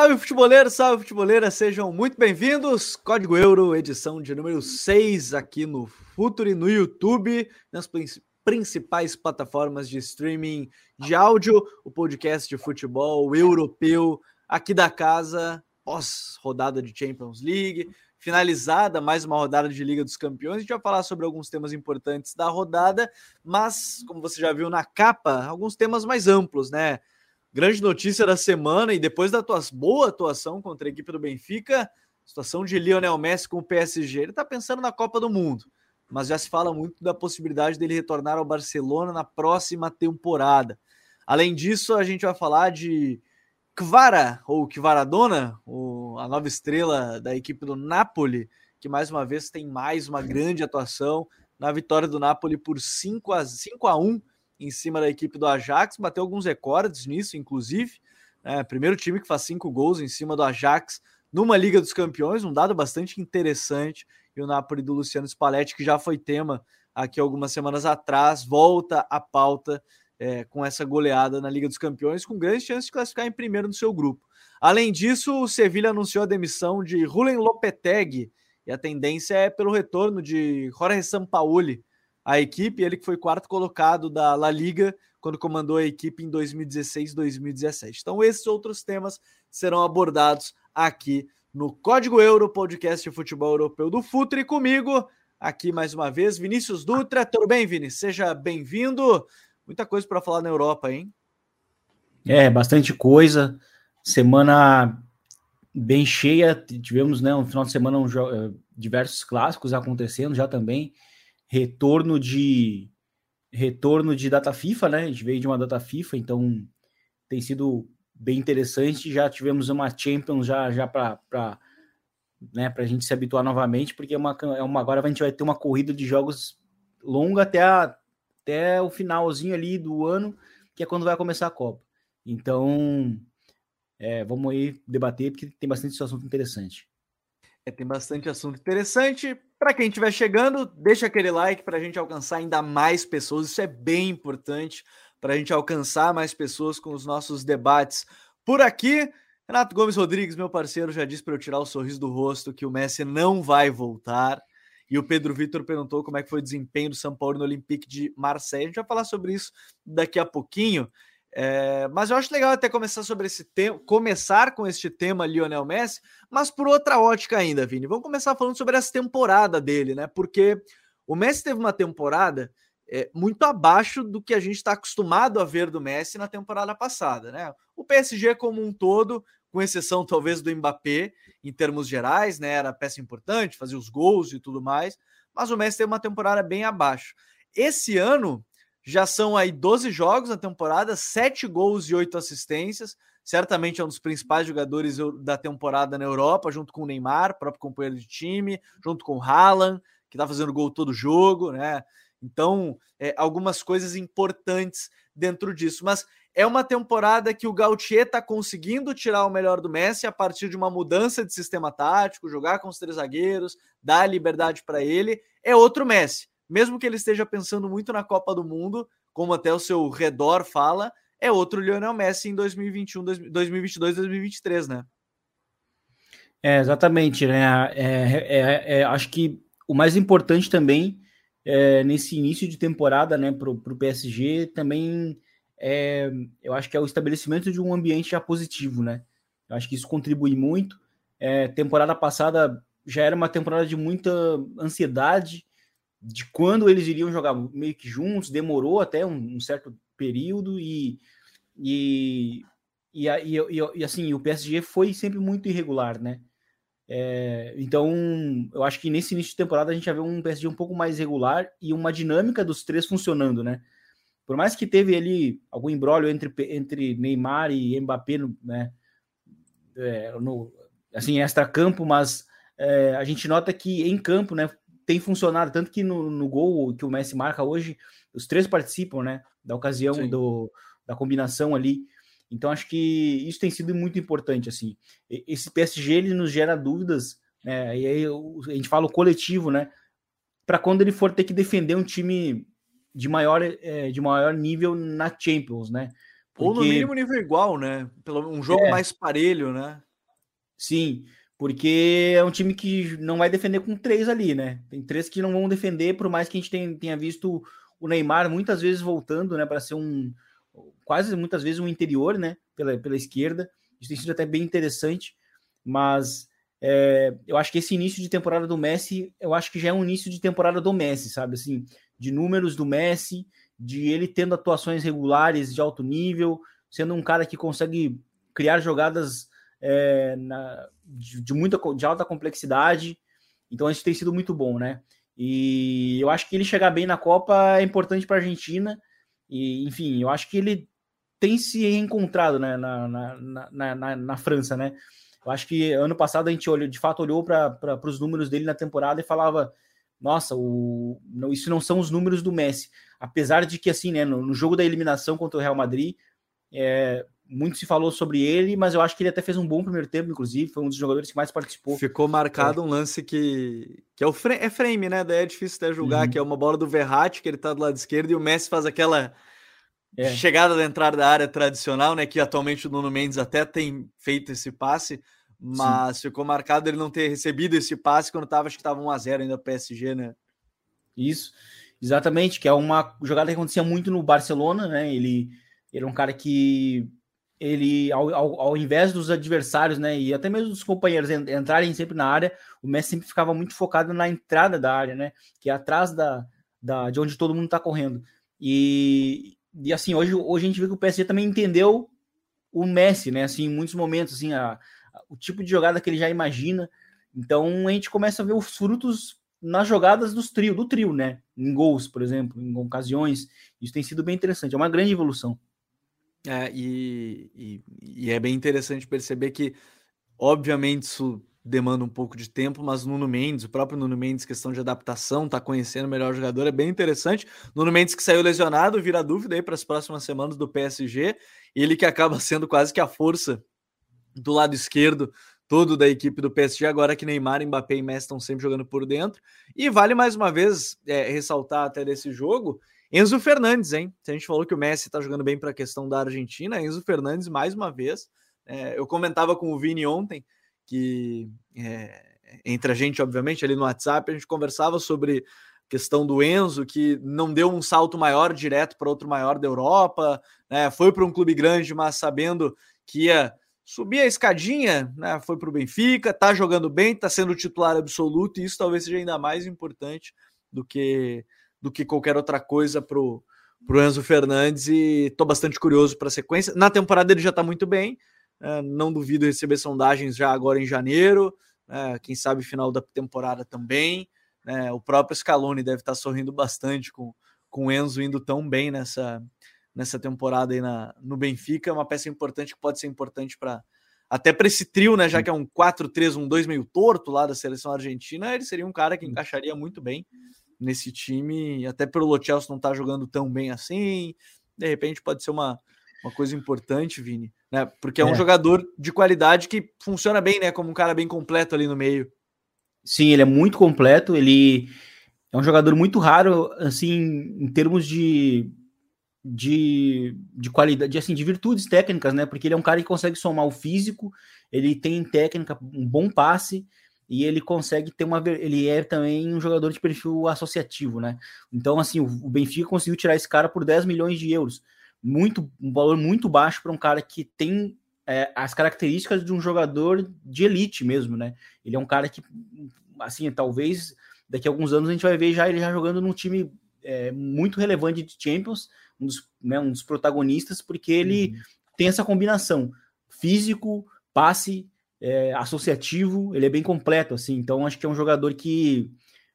Salve futeboleiro, salve futeboleira, sejam muito bem-vindos. Código Euro, edição de número 6 aqui no Futuri, no YouTube, nas principais plataformas de streaming de áudio, o podcast de futebol europeu aqui da casa, pós rodada de Champions League, finalizada mais uma rodada de Liga dos Campeões. A gente vai falar sobre alguns temas importantes da rodada, mas como você já viu na capa, alguns temas mais amplos, né? Grande notícia da semana e depois da tua boa atuação contra a equipe do Benfica, situação de Lionel Messi com o PSG, ele está pensando na Copa do Mundo mas já se fala muito da possibilidade dele retornar ao Barcelona na próxima temporada. Além disso, a gente vai falar de Kvara, ou Kvaradona, a nova estrela da equipe do Napoli, que mais uma vez tem mais uma grande atuação na vitória do Napoli por 5 a, 5 a 1 em cima da equipe do Ajax, bateu alguns recordes nisso, inclusive. É, primeiro time que faz cinco gols em cima do Ajax numa Liga dos Campeões, um dado bastante interessante e o Napoli do Luciano Spalletti, que já foi tema aqui algumas semanas atrás, volta à pauta é, com essa goleada na Liga dos Campeões, com grandes chances de classificar em primeiro no seu grupo. Além disso, o Sevilha anunciou a demissão de Rulen Lopetegui, e a tendência é pelo retorno de Jorge Sampaoli à equipe, ele que foi quarto colocado da La Liga quando comandou a equipe em 2016 2017. Então, esses outros temas serão abordados aqui no Código Euro, podcast de futebol europeu do Futre, comigo aqui mais uma vez, Vinícius Dutra. Tudo bem, Vini? Seja bem-vindo. Muita coisa para falar na Europa, hein? É, bastante coisa. Semana bem cheia. Tivemos, né, um final de semana um, eh, diversos clássicos acontecendo já também. Retorno de retorno de data FIFA, né? A gente veio de uma data FIFA, então tem sido bem interessante. Já tivemos uma Champions já, já para né, a gente se habituar novamente, porque é uma, é uma, agora a gente vai ter uma corrida de jogos longa até, a, até o finalzinho ali do ano, que é quando vai começar a Copa. Então, é, vamos aí debater, porque tem bastante assunto interessante. É, tem bastante assunto interessante. Para quem estiver chegando, deixa aquele like para a gente alcançar ainda mais pessoas. Isso é bem importante para a gente alcançar mais pessoas com os nossos debates por aqui. Renato Gomes Rodrigues, meu parceiro, já disse para eu tirar o sorriso do rosto que o Messi não vai voltar. E o Pedro Vitor perguntou como é que foi o desempenho do São Paulo no Olympique de Marseille. A gente vai falar sobre isso daqui a pouquinho. É, mas eu acho legal até começar sobre esse tema, começar com este tema Lionel Messi, mas por outra ótica ainda, Vini. Vamos começar falando sobre essa temporada dele, né? Porque o Messi teve uma temporada é, muito abaixo do que a gente está acostumado a ver do Messi na temporada passada, né? O PSG como um todo, com exceção talvez do Mbappé, em termos gerais, né? Era peça importante, fazia os gols e tudo mais, mas o Messi teve uma temporada bem abaixo. Esse ano já são aí 12 jogos na temporada, 7 gols e 8 assistências. Certamente é um dos principais jogadores da temporada na Europa, junto com o Neymar, próprio companheiro de time, junto com o Haaland, que está fazendo gol todo jogo, né? Então, é, algumas coisas importantes dentro disso. Mas é uma temporada que o Gautier está conseguindo tirar o melhor do Messi a partir de uma mudança de sistema tático, jogar com os três zagueiros, dar liberdade para ele. É outro Messi. Mesmo que ele esteja pensando muito na Copa do Mundo, como até o seu redor fala, é outro Lionel Messi em 2021, 2022, 2023, né? É, exatamente, né? É, é, é, acho que o mais importante também é, nesse início de temporada, né, para o PSG, também é, eu acho que é o estabelecimento de um ambiente já positivo, né? Eu acho que isso contribui muito. É, temporada passada já era uma temporada de muita ansiedade de quando eles iriam jogar meio que juntos, demorou até um, um certo período e, e, e, e, e, assim, o PSG foi sempre muito irregular, né? É, então, eu acho que nesse início de temporada a gente já vê um PSG um pouco mais regular e uma dinâmica dos três funcionando, né? Por mais que teve ali algum embrólio entre, entre Neymar e Mbappé, né? É, no, assim, extra-campo, mas é, a gente nota que em campo, né, tem funcionado, tanto que no, no, gol que o Messi marca hoje, os três participam, né, da ocasião do, da combinação ali. Então acho que isso tem sido muito importante assim. Esse PSG ele nos gera dúvidas, né? E aí a gente fala o coletivo, né? Para quando ele for ter que defender um time de maior, é, de maior nível na Champions, né? Porque... Ou no mínimo nível igual, né? Pelo um jogo é. mais parelho, né? Sim, porque é um time que não vai defender com três ali, né? Tem três que não vão defender, por mais que a gente tenha, visto o Neymar muitas vezes voltando, né, para ser um quase muitas vezes um interior, né, pela, pela esquerda. Isso tem sido até bem interessante, mas é, eu acho que esse início de temporada do Messi, eu acho que já é um início de temporada do Messi, sabe? Assim, de números do Messi, de ele tendo atuações regulares de alto nível, sendo um cara que consegue criar jogadas é, na, de, de, muita de alta complexidade. Então isso tem sido muito bom, né? E eu acho que ele chegar bem na Copa é importante para a Argentina. E enfim, eu acho que ele tem se reencontrado né, na, na, na, na, na França, né? Eu acho que ano passado a gente olhou, de fato olhou para os números dele na temporada e falava: nossa, o, não, isso não são os números do Messi. Apesar de que, assim, né, no, no jogo da eliminação contra o Real Madrid, é, muito se falou sobre ele, mas eu acho que ele até fez um bom primeiro tempo, inclusive, foi um dos jogadores que mais participou. Ficou marcado é. um lance que, que é o frame, é frame, né? Daí é difícil até julgar, uhum. que é uma bola do Verratti, que ele tá do lado esquerdo, e o Messi faz aquela é. chegada da entrada da área tradicional, né? Que atualmente o Nuno Mendes até tem feito esse passe, mas Sim. ficou marcado ele não ter recebido esse passe quando tava, acho que tava 1x0 ainda o PSG, né? Isso, exatamente, que é uma jogada que acontecia muito no Barcelona, né? Ele, ele é um cara que ele, ao, ao, ao, invés dos adversários, né, e até mesmo dos companheiros entrarem sempre na área, o Messi sempre ficava muito focado na entrada da área, né, que é atrás da, da de onde todo mundo está correndo. E, e assim, hoje, hoje a gente vê que o PSG também entendeu o Messi, né? Assim, em muitos momentos, assim, a, a, o tipo de jogada que ele já imagina. Então a gente começa a ver os frutos nas jogadas dos trio, do trio, né? Em gols, por exemplo, em ocasiões. Isso tem sido bem interessante, é uma grande evolução. É, e, e, e é bem interessante perceber que, obviamente, isso demanda um pouco de tempo, mas Nuno Mendes, o próprio Nuno Mendes, questão de adaptação, tá conhecendo o melhor jogador, é bem interessante. Nuno Mendes que saiu lesionado, vira dúvida aí para as próximas semanas do PSG, ele que acaba sendo quase que a força do lado esquerdo todo da equipe do PSG, agora que Neymar, Mbappé e Messi estão sempre jogando por dentro. E vale mais uma vez é, ressaltar até desse jogo, Enzo Fernandes, hein? Se a gente falou que o Messi está jogando bem para a questão da Argentina, Enzo Fernandes mais uma vez. É, eu comentava com o Vini ontem, que é, entre a gente, obviamente, ali no WhatsApp, a gente conversava sobre questão do Enzo, que não deu um salto maior direto para outro maior da Europa, né? Foi para um clube grande, mas sabendo que ia subir a escadinha, né? Foi para o Benfica, tá jogando bem, tá sendo titular absoluto, e isso talvez seja ainda mais importante do que do que qualquer outra coisa pro pro Enzo Fernandes e tô bastante curioso para a sequência. Na temporada ele já está muito bem, é, não duvido receber sondagens já agora em janeiro, é, quem sabe final da temporada também. É, o próprio Scaloni deve estar sorrindo bastante com, com o Enzo indo tão bem nessa, nessa temporada aí na, no Benfica. É uma peça importante que pode ser importante para até para esse trio, né? Já que é um 4-3-1-2 meio torto lá da seleção argentina, ele seria um cara que encaixaria muito bem nesse time, até pelo Lo Celso não estar tá jogando tão bem assim. De repente pode ser uma, uma coisa importante, Vini, né? Porque é, é um jogador de qualidade que funciona bem, né? Como um cara bem completo ali no meio. Sim, ele é muito completo, ele é um jogador muito raro, assim, em termos de, de, de qualidade, de, assim, de virtudes técnicas, né? Porque ele é um cara que consegue somar o físico, ele tem técnica, um bom passe, e ele consegue ter uma. Ele é também um jogador de perfil associativo, né? Então, assim, o Benfica conseguiu tirar esse cara por 10 milhões de euros muito um valor muito baixo para um cara que tem é, as características de um jogador de elite mesmo, né? Ele é um cara que, assim, talvez daqui a alguns anos a gente vai ver já ele já jogando num time é, muito relevante de Champions, um dos, né, um dos protagonistas, porque ele uhum. tem essa combinação físico, passe, é, associativo, ele é bem completo, assim. Então acho que é um jogador que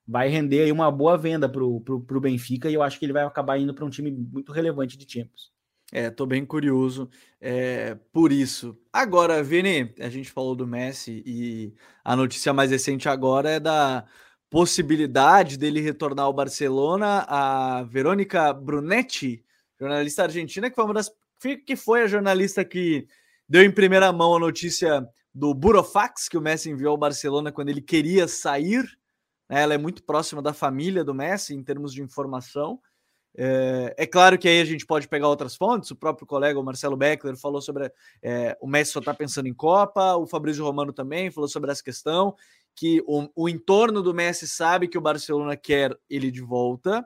vai render aí uma boa venda para o Benfica e eu acho que ele vai acabar indo para um time muito relevante de Champions. É, tô bem curioso é, por isso. Agora, Vini, a gente falou do Messi e a notícia mais recente agora é da possibilidade dele retornar ao Barcelona. A Verônica Brunetti, jornalista argentina, que foi uma das que foi a jornalista que deu em primeira mão a notícia do Burofax que o Messi enviou ao Barcelona quando ele queria sair. Ela é muito próxima da família do Messi em termos de informação. É, é, claro que aí a gente pode pegar outras fontes. O próprio colega, o Marcelo Beckler, falou sobre é, o Messi só está pensando em Copa. O Fabrício Romano também falou sobre essa questão que o, o entorno do Messi sabe que o Barcelona quer ele de volta,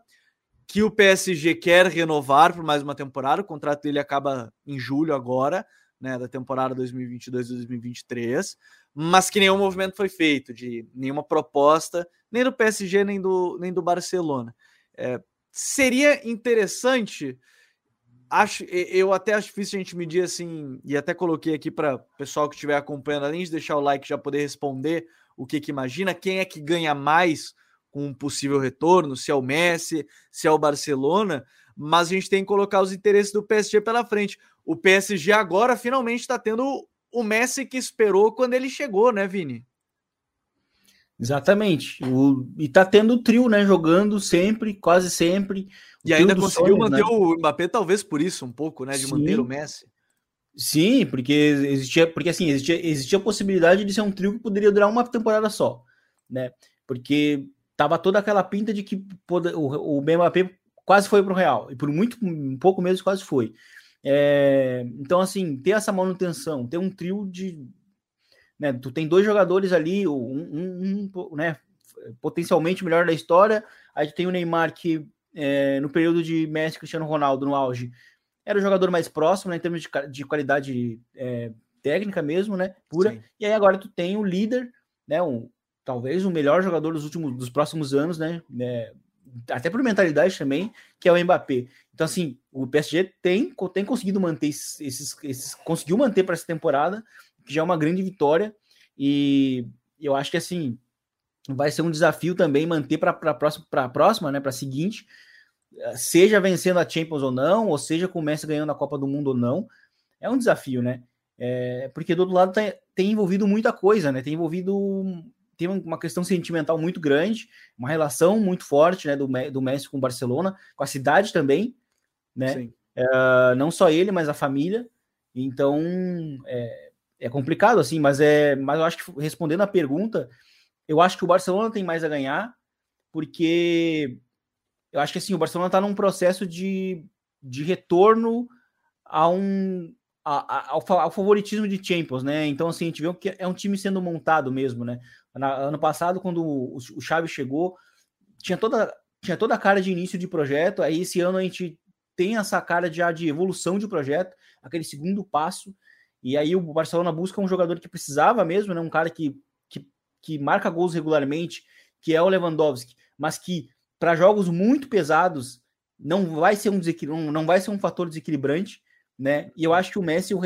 que o PSG quer renovar por mais uma temporada. O contrato dele acaba em julho agora, né, da temporada 2022-2023, mas que nenhum movimento foi feito de nenhuma proposta, nem do PSG nem do nem do Barcelona. É, seria interessante. Acho, eu até acho difícil a gente medir assim, e até coloquei aqui para o pessoal que estiver acompanhando, além de deixar o like, já poder responder o que, que imagina, quem é que ganha mais com um possível retorno, se é o Messi, se é o Barcelona, mas a gente tem que colocar os interesses do PSG pela frente. O PSG agora finalmente está tendo o Messi que esperou quando ele chegou, né, Vini? Exatamente. O, e tá tendo o trio, né? Jogando sempre, quase sempre. E ainda conseguiu manter né? o Mbappé, talvez por isso, um pouco, né? De Sim. manter o Messi. Sim, porque existia, porque assim, existia, existia a possibilidade de ser um trio que poderia durar uma temporada só, né? Porque tava toda aquela pinta de que o, o Mbappé quase foi para o Real, e por muito um pouco mesmo quase foi. É, então, assim, ter essa manutenção, ter um trio de né? Tu tem dois jogadores ali, um, um, um né, potencialmente melhor da história. Aí tu tem o Neymar que é, no período de Messi Cristiano Ronaldo no auge era o jogador mais próximo né, em termos de, de qualidade é, técnica mesmo, né? Pura. Sim. E aí agora tu tem o líder, né? Um, talvez o melhor jogador dos últimos dos próximos anos, né? É, até por mentalidade também, que é o Mbappé. Então, assim, o PSG tem, tem conseguido manter esses, esses conseguiu manter para essa temporada que já é uma grande vitória. E eu acho que assim vai ser um desafio também manter para a próxima, próxima, né? Para a seguinte, seja vencendo a Champions ou não, ou seja com o Messi ganhando a Copa do Mundo ou não, é um desafio, né? É, porque do outro lado tem, tem envolvido muita coisa, né? Tem envolvido tem uma questão sentimental muito grande, uma relação muito forte, né? Do, do Messi com o Barcelona, com a cidade também, né? É, não só ele, mas a família. Então, é, é complicado, assim, mas é. Mas eu acho que respondendo a pergunta, eu acho que o Barcelona tem mais a ganhar, porque eu acho que assim, o Barcelona está num processo de, de retorno a um, ao, ao, favoritismo de Champions, né? Então, assim, a gente vê que é um time sendo montado mesmo, né? Na, ano passado, quando o, o Xavi chegou, tinha toda, tinha toda a cara de início de projeto, aí esse ano a gente tem essa cara já de evolução de projeto, aquele segundo passo, e aí o Barcelona busca um jogador que precisava mesmo, né? Um cara que, que, que marca gols regularmente, que é o Lewandowski, mas que para jogos muito pesados não vai ser um não vai ser um fator desequilibrante, né? E eu acho que o Messi o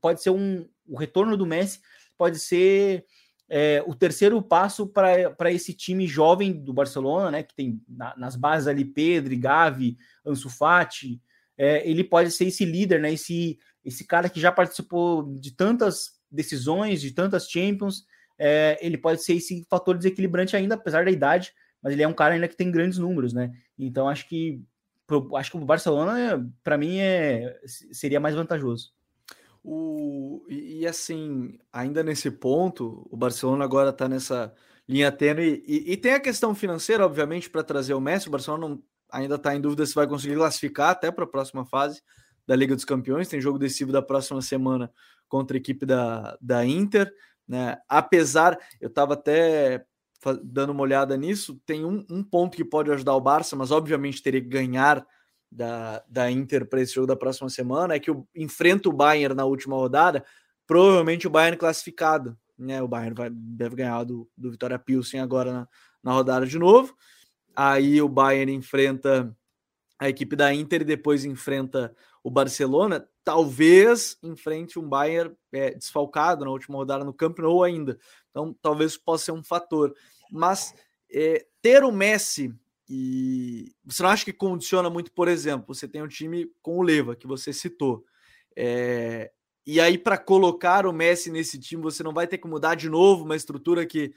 pode ser um o retorno do Messi pode ser é, o terceiro passo para esse time jovem do Barcelona, né? Que tem na, nas bases ali Pedro, Gavi, Ansu Fati, é, ele pode ser esse líder, né? Esse esse cara que já participou de tantas decisões, de tantas Champions, é, ele pode ser esse fator desequilibrante ainda, apesar da idade, mas ele é um cara ainda que tem grandes números, né? Então acho que acho que o Barcelona, para mim, é, seria mais vantajoso. O, e, e, assim, ainda nesse ponto, o Barcelona agora está nessa linha tênue e, e, tem a questão financeira, obviamente, para trazer o Messi. O Barcelona não, ainda está em dúvida se vai conseguir classificar até para a próxima fase da Liga dos Campeões, tem jogo decisivo da próxima semana contra a equipe da, da Inter, né? Apesar, eu estava até dando uma olhada nisso, tem um, um, ponto que pode ajudar o Barça, mas obviamente teria que ganhar da, da Inter para esse jogo da próxima semana, é que o, enfrenta o Bayern na última rodada, provavelmente o Bayern classificado, né? O Bayern vai, deve ganhar do, do Vitória Pilsen agora na, na rodada de novo. Aí o Bayern enfrenta a equipe da Inter e depois enfrenta o Barcelona, talvez enfrente um Bayern é, desfalcado na última rodada no Camp Nou ainda. Então, talvez possa ser um fator. Mas é, ter o Messi e você não acha que condiciona muito, por exemplo, você tem um time com o Leva, que você citou. É, e aí, para colocar o Messi nesse time, você não vai ter que mudar de novo uma estrutura que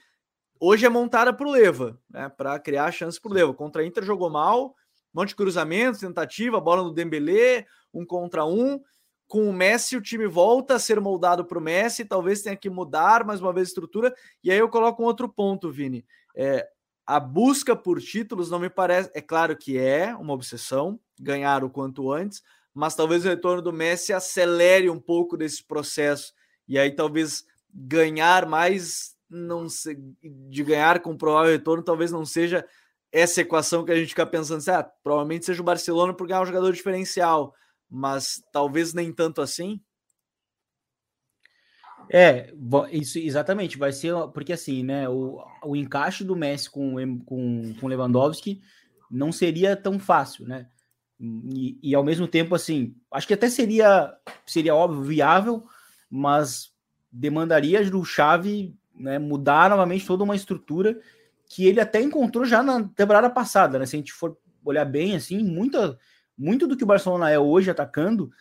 hoje é montada para o Leva, né, para criar chance para o Leva. Contra a Inter jogou mal, monte de cruzamentos, tentativa, bola no Dembélé, um contra um. Com o Messi, o time volta a ser moldado para o Messi, talvez tenha que mudar mais uma vez a estrutura. E aí eu coloco um outro ponto, Vini. É, a busca por títulos não me parece. É claro que é uma obsessão, ganhar o quanto antes, mas talvez o retorno do Messi acelere um pouco desse processo. E aí talvez ganhar mais não se, de ganhar com provável retorno talvez não seja essa equação que a gente fica pensando assim, ah, provavelmente seja o Barcelona por ganhar um jogador diferencial, mas talvez nem tanto assim. É, isso exatamente, vai ser porque assim, né? O, o encaixe do Messi com com, com Lewandowski não seria tão fácil, né? E, e ao mesmo tempo, assim, acho que até seria seria óbvio viável, mas demandaria do Chave né, mudar novamente toda uma estrutura que ele até encontrou já na temporada passada, né? Se a gente for olhar bem, assim, muita, muito do que o Barcelona é hoje atacando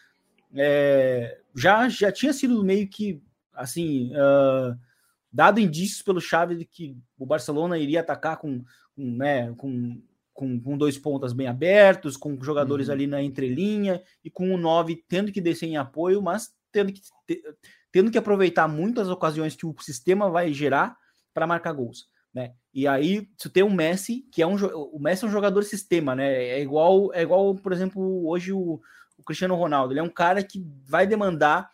é, já, já tinha sido meio que assim, uh, dado indícios pelo Chave de que o Barcelona iria atacar com, com né, com, com, com, dois pontas bem abertos, com jogadores uhum. ali na entrelinha e com o 9 tendo que descer em apoio, mas tendo que, tendo que aproveitar muitas ocasiões que o sistema vai gerar para marcar gols. Né? E aí você tem o Messi, que é um o Messi é um jogador sistema, né? É igual, é igual, por exemplo, hoje o, o Cristiano Ronaldo. Ele é um cara que vai demandar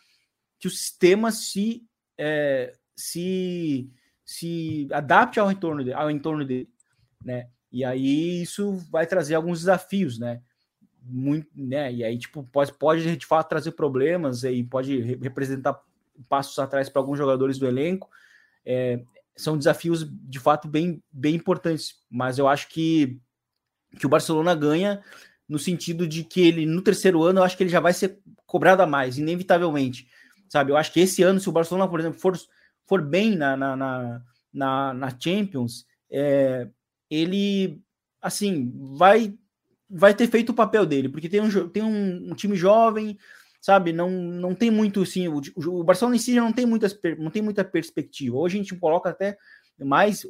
que o sistema se, é, se, se adapte ao entorno, de, ao entorno dele, né? E aí isso vai trazer alguns desafios, né? Muito, né? E aí, tipo, pode, pode de fato trazer problemas e pode representar passos atrás para alguns jogadores do elenco. É, são desafios de fato bem, bem importantes, mas eu acho que, que o Barcelona ganha no sentido de que ele, no terceiro ano, eu acho que ele já vai ser cobrado a mais, inevitavelmente sabe? Eu acho que esse ano, se o Barcelona, por exemplo, for, for bem na, na, na, na, Champions, é, ele, assim, vai vai ter feito o papel dele, porque tem um, tem um, um time jovem, sabe? Não, não tem muito, assim, o, o Barcelona em si já não tem, muitas, não tem muita perspectiva. Hoje a gente coloca até mais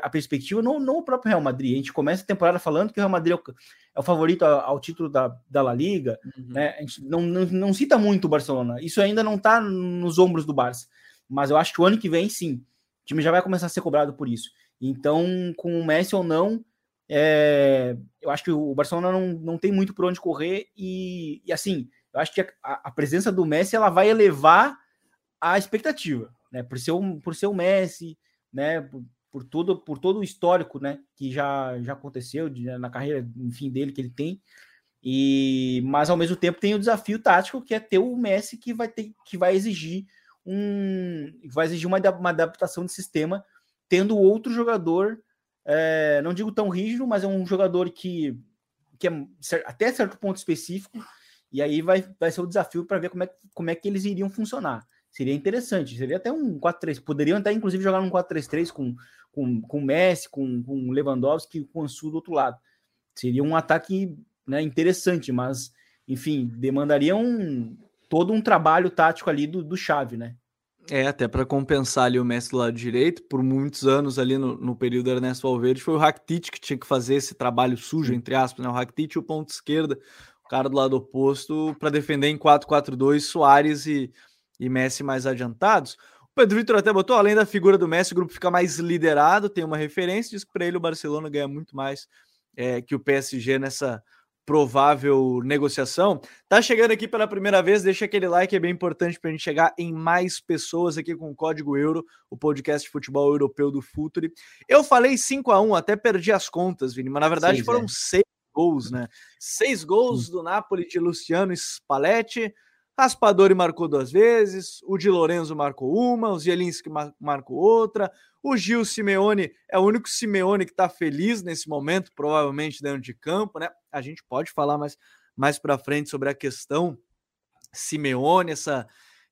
a perspectiva no, no próprio Real Madrid. A gente começa a temporada falando que o Real Madrid é o, é favorito ao, título da, da La Liga, uhum. né? A gente não, não, não, cita muito o Barcelona. Isso ainda não está nos ombros do Barça. Mas eu acho que o ano que vem, sim, o time já vai começar a ser cobrado por isso. Então, com o Messi ou não, é, eu acho que o Barcelona não, não tem muito por onde correr. E, e assim, eu acho que a, a presença do Messi ela vai elevar a expectativa, né? Por ser, um, por ser o Messi, né? Por, por todo, por todo o histórico, né? Que já, já aconteceu de, na carreira, enfim, dele que ele tem. E mas ao mesmo tempo tem o desafio tático que é ter o Messi que vai ter que vai exigir um vai exigir uma, uma adaptação de sistema tendo outro jogador é, não digo tão rígido mas é um jogador que que é até certo ponto específico e aí vai, vai ser o desafio para ver como é, como é que eles iriam funcionar Seria interessante, seria até um 4-3. Poderiam até, inclusive, jogar um 4-3-3 com, com, com Messi, com, com Lewandowski com o Sul do outro lado. Seria um ataque né, interessante, mas, enfim, demandaria um, todo um trabalho tático ali do, do Chave, né? É, até para compensar ali o Messi do lado direito, por muitos anos ali no, no período Ernesto Valverde, foi o Rakitic que tinha que fazer esse trabalho sujo, entre aspas, né? O Rakitic e o ponto esquerda, cara do lado oposto, para defender em 4-4-2, Soares e e Messi mais adiantados. O Pedro Vitor até botou, além da figura do Messi, o grupo fica mais liderado, tem uma referência, diz que para ele o Barcelona ganha muito mais é, que o PSG nessa provável negociação. Tá chegando aqui pela primeira vez, deixa aquele like, é bem importante para a gente chegar em mais pessoas aqui com o código Euro, o podcast de futebol europeu do Futuri. Eu falei 5 a 1 até perdi as contas, Vini, mas na verdade seis, foram é. Gols, né? Seis gols do Napoli de Luciano Spalletti, Raspadori marcou duas vezes, o Di Lorenzo marcou uma, o Zielinski mar marcou outra, o Gil Simeone é o único Simeone que está feliz nesse momento, provavelmente dentro de campo, né? A gente pode falar mais, mais para frente sobre a questão Simeone, essa,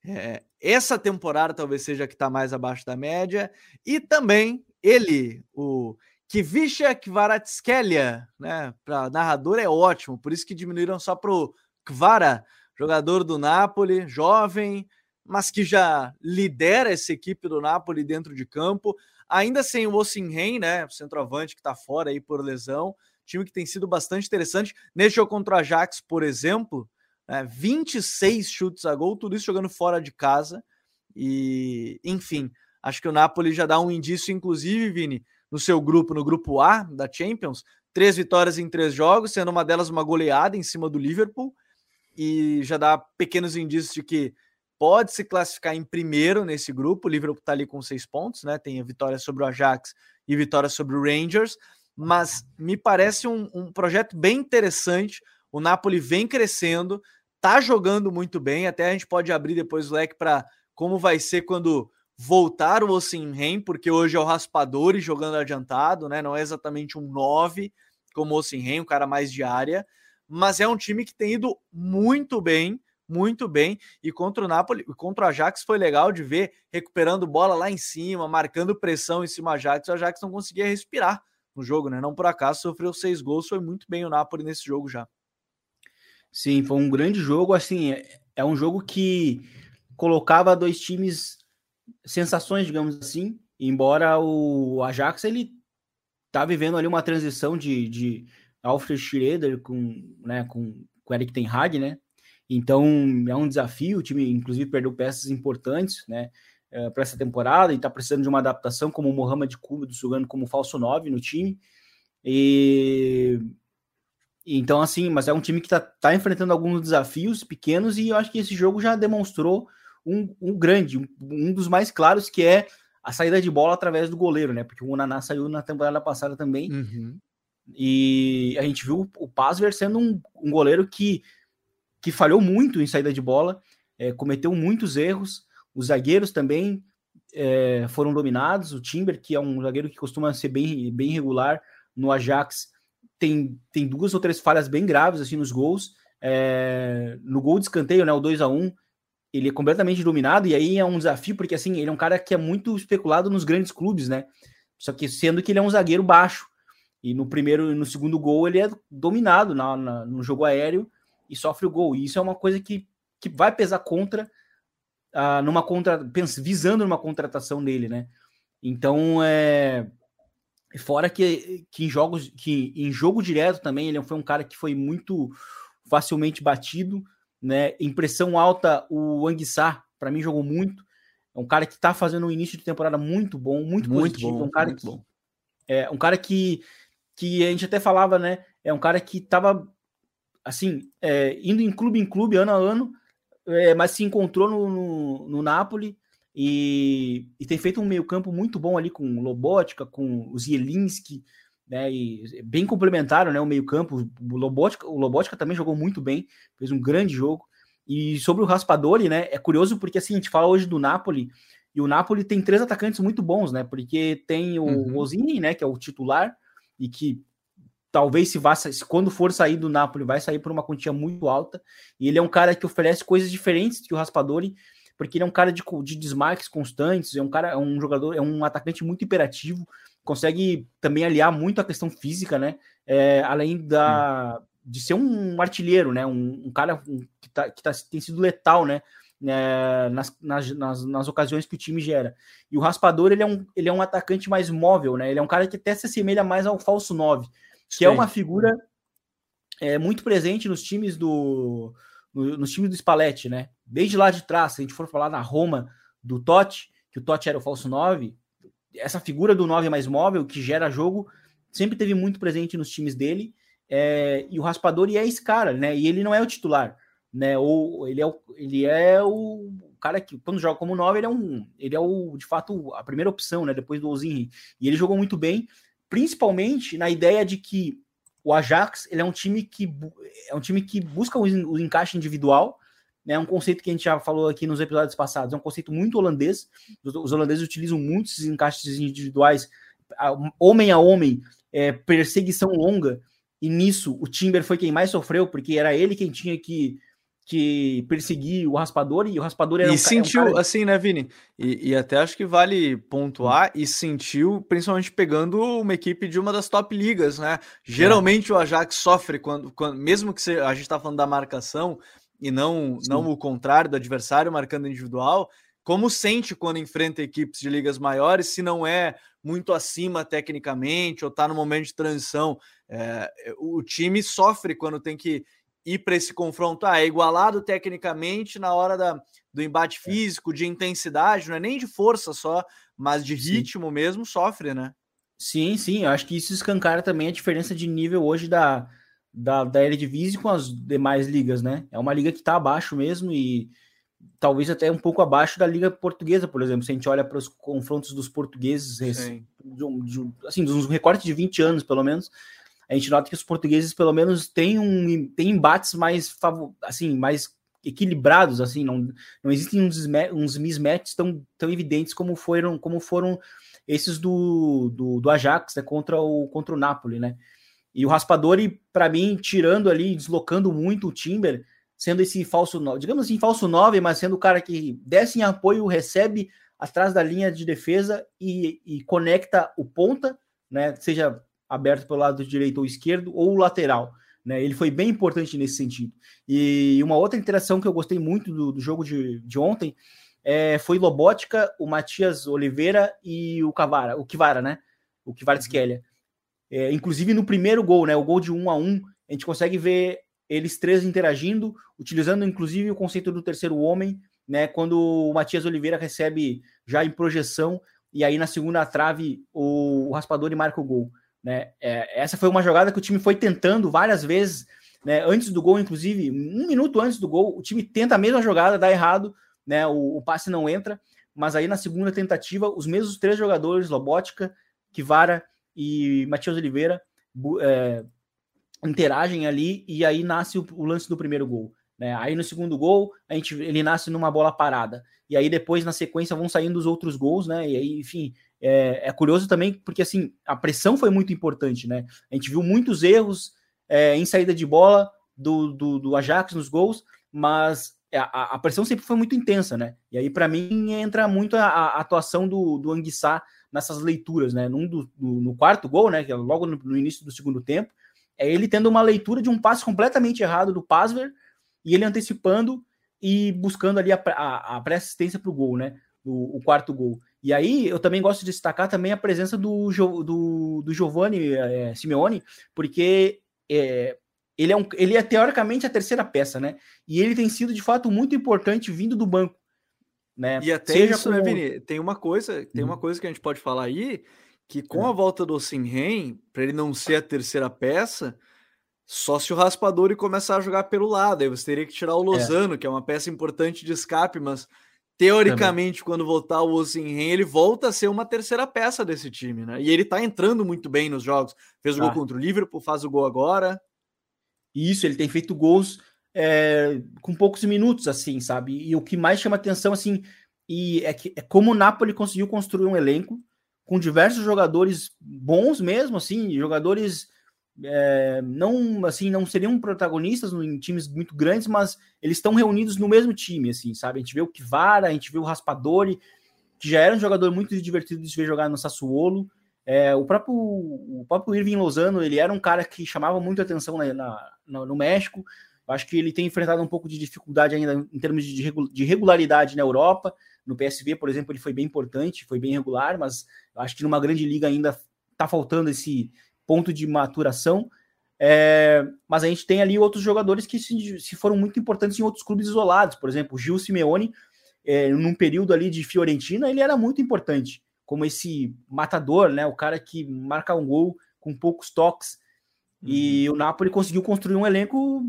é, essa temporada talvez seja a que está mais abaixo da média, e também ele, o Kivisha Kvaratskelia, né? Para narrador é ótimo, por isso que diminuíram só para o Kvara jogador do Napoli, jovem, mas que já lidera essa equipe do Napoli dentro de campo, ainda sem o Osimhen, né, centroavante que está fora aí por lesão, time que tem sido bastante interessante. Neste jogo contra o Ajax, por exemplo, né, 26 chutes a gol, tudo isso jogando fora de casa. E, enfim, acho que o Napoli já dá um indício, inclusive, Vini, no seu grupo, no grupo A da Champions, três vitórias em três jogos, sendo uma delas uma goleada em cima do Liverpool, e já dá pequenos indícios de que pode se classificar em primeiro nesse grupo. O Liverpool está ali com seis pontos, né? Tem a vitória sobre o Ajax e vitória sobre o Rangers, mas me parece um, um projeto bem interessante. O Napoli vem crescendo, tá jogando muito bem. Até a gente pode abrir depois o leque para como vai ser quando voltar o Osimhen, porque hoje é o Raspadori jogando adiantado, né? Não é exatamente um 9 como o Osimhen, um cara mais de área, mas é um time que tem ido muito bem, muito bem. E contra o Napoli, contra o Ajax foi legal de ver recuperando bola lá em cima, marcando pressão em cima do Ajax. O Ajax não conseguia respirar no jogo, né? Não por acaso sofreu seis gols, foi muito bem o Napoli nesse jogo já. Sim, foi um grande jogo. Assim, é, é um jogo que colocava dois times sensações, digamos assim. Embora o Ajax ele tá vivendo ali uma transição de, de Alfred Schroeder com, né, com, com Eric Ten Hag, né? Então é um desafio. O time, inclusive, perdeu peças importantes, né? É, para essa temporada e está precisando de uma adaptação, como o Mohamed Kuba jogando como falso 9 no time. E então, assim, mas é um time que está tá enfrentando alguns desafios pequenos e eu acho que esse jogo já demonstrou um, um grande, um, um, dos mais claros, que é a saída de bola através do goleiro, né? Porque o Naná saiu na temporada passada também. Uhum. E a gente viu o Pazver sendo um, um, goleiro que, que falhou muito em saída de bola, é, cometeu muitos erros. Os zagueiros também é, foram dominados. O Timber, que é um zagueiro que costuma ser bem, bem regular no Ajax, tem, tem duas ou três falhas bem graves assim nos gols. É, no gol de escanteio, né, o 2 a 1 ele é completamente dominado, e aí é um desafio, porque assim, ele é um cara que é muito especulado nos grandes clubes, né? Só que sendo que ele é um zagueiro baixo. E no primeiro e no segundo gol ele é dominado na, na, no jogo aéreo e sofre o gol. E isso é uma coisa que, que vai pesar contra uh, numa contra, pensa, visando numa contratação dele, né? Então é fora que, que em jogos que em jogo direto também ele foi um cara que foi muito facilmente batido né? Impressão alta, o Anguissá, para mim, jogou muito. É um cara que está fazendo um início de temporada muito bom, muito, muito positivo. Bom, um cara que, bom. É um cara que, que a gente até falava, né? É um cara que estava assim, é, indo em clube em clube, ano a ano, é, mas se encontrou no, no, no Napoli e, e, tem feito um meio-campo muito bom ali com Lobotka, com o Zielinski, né? E bem complementaram, né? O meio-campo. O Lobotka, o Lobotka também jogou muito bem, fez um grande jogo. E sobre o Raspadori, né? É curioso porque assim, a gente fala hoje do Napoli, e o Napoli tem três atacantes muito bons, né? Porque tem o uhum. Osini, né? Que é o titular, e que talvez se vá, se quando for sair do Napoli, vai sair por uma quantia muito alta. E ele é um cara que oferece coisas diferentes que o Raspadori, porque ele é um cara de, de desmarques constantes, é um cara, é um jogador, é um atacante muito imperativo, consegue também aliar muito a questão física, né? É, além da, de ser um artilheiro, né? Um, um cara que, tá, que tá, tem sido letal, né? É, nas, nas, nas, ocasiões que o time gera. E o Raspador, ele é, um, ele é um atacante mais móvel, né? Ele é um cara que até se assemelha mais ao falso 9, que Sim. é uma figura é, muito presente nos times do no, nos times do Spalletti, né? Desde lá de trás, se a gente for falar na Roma do Totti, que o Totti era o falso 9, essa figura do 9 mais móvel que gera jogo sempre teve muito presente nos times dele. É, e o Raspadori é esse cara, né? E ele não é o titular, né? Ou ele é o, ele é o cara que quando joga como 9, ele é um, ele é o de fato a primeira opção, né? Depois do Ozinri. E ele jogou muito bem, principalmente na ideia de que o Ajax ele é um time que é um time que busca o, o encaixe individual é um conceito que a gente já falou aqui nos episódios passados, é um conceito muito holandês. Os holandeses utilizam muitos encaixes individuais, homem a homem, é, perseguição longa, e nisso o Timber foi quem mais sofreu, porque era ele quem tinha que, que perseguir o raspador, e o raspador era E um, sentiu, um cara... assim, né, Vini? E, e, até acho que vale pontuar, e sentiu, principalmente pegando uma equipe de uma das top ligas, né? Geralmente é. o Ajax sofre quando, quando mesmo que a gente tá falando da marcação e não, não o contrário do adversário marcando individual. Como sente quando enfrenta equipes de ligas maiores, se não é muito acima tecnicamente ou está no momento de transição? É, o time sofre quando tem que ir para esse confronto. Ah, é igualado tecnicamente na hora da, do embate é. físico, de intensidade, não é nem de força só, mas de ritmo Sim. mesmo, sofre, né? Sim, sim, eu acho que isso escancara também a diferença de nível hoje da, da, da Eredivisie com as demais ligas, né? É uma liga que está abaixo mesmo e talvez até um pouco abaixo da liga portuguesa, por exemplo. Se a gente olha para os confrontos dos portugueses, assim, dos recortes de 20 anos, pelo menos, a gente nota que os portugueses, pelo menos, têm, um, têm embates mais, assim, mais equilibrados, assim, não, não existem uns, uns mismatches tão, tão evidentes como foram, como foram esses do, do, do Ajax né, contra, o, contra o Napoli, né? E o Raspadori, para mim, tirando ali, deslocando muito o Timber, sendo esse falso, digamos assim, falso 9, mas sendo o cara que desce em apoio, recebe atrás da linha de defesa e, e conecta o ponta, né? Seja aberto pelo lado direito ou esquerdo, ou o lateral. Né? Ele foi bem importante nesse sentido. E uma outra interação que eu gostei muito do, do jogo de, de ontem é, foi Lobótica, o Matias Oliveira e o Cavara, o Kivara, né? O Kvaratskhelia. É, inclusive no primeiro gol, né? O gol de um a um, a gente consegue ver eles três interagindo, utilizando inclusive o conceito do terceiro homem, né? Quando o Matias Oliveira recebe já em projeção, e aí na segunda trave o, o raspador e marca o gol. Né? É, essa foi uma jogada que o time foi tentando várias vezes, né? Antes do gol, inclusive, um minuto antes do gol, o time tenta a mesma jogada, dá errado, né? O, o, passe não entra, mas aí na segunda tentativa, os mesmos três jogadores, Lobótica, Kivara e Matias Oliveira, é, interagem ali e aí nasce o, o, lance do primeiro gol. Né? Aí no segundo gol, a gente, ele nasce numa bola parada. E aí depois, na sequência, vão saindo os outros gols, né? E aí, enfim, é, é curioso também porque assim a pressão foi muito importante, né? A gente viu muitos erros é, em saída de bola do, do, do Ajax nos gols, mas a, a, pressão sempre foi muito intensa, né? E aí, para mim, entra muito a, a, atuação do, do Anguissá nessas leituras, né? Num do, do, no quarto gol, né? É logo no, no, início do segundo tempo, é ele tendo uma leitura de um passe completamente errado do Pasver e ele antecipando e buscando ali a, a, a pré-assistência para o gol, né? O, o, quarto gol. E aí eu também gosto de destacar também a presença do, do, do Giovanni é, Simeone, porque é, ele é, um, ele é teoricamente a terceira peça, né? E ele tem sido de fato muito importante vindo do banco. Né? E até Seja isso, como... né, Vini? Tem uma coisa, tem uma uhum. coisa que a gente pode falar aí, que com uhum. a volta do Sinren, para ele não ser a terceira peça, só se o raspador e começar a jogar pelo lado. Aí você teria que tirar o é. Lozano, é. que é uma peça importante de escape, mas teoricamente, Também. quando voltar o Osinhen, ele volta a ser uma terceira peça desse time, né? E ele tá entrando muito bem nos jogos. Fez o gol ah. contra o Liverpool, faz o gol agora. Isso, ele tem feito gols é, com poucos minutos, assim, sabe? E o que mais chama atenção, assim, e é, que, é como o Napoli conseguiu construir um elenco com diversos jogadores bons mesmo, assim, jogadores é, não assim não seriam protagonistas em times muito grandes, mas eles estão reunidos no mesmo time, assim, sabe? A gente vê o Kivara, a gente vê o Raspadori, que já era um jogador muito divertido de se ver jogar no Sassuolo, é, o próprio o próprio Irving Lozano, ele era um cara que chamava muito atenção na, na, no México. Acho que ele tem enfrentado um pouco de dificuldade ainda em termos de, de regularidade na Europa. No PSV, por exemplo, ele foi bem importante, foi bem regular, mas acho que numa grande liga ainda está faltando esse ponto de maturação. É, mas a gente tem ali outros jogadores que se, se, foram muito importantes em outros clubes isolados. Por exemplo, Gil Simeone, é, num período ali de Fiorentina, ele era muito importante como esse matador, né? O cara que marca um gol com poucos toques. Uhum. E o Napoli conseguiu construir um elenco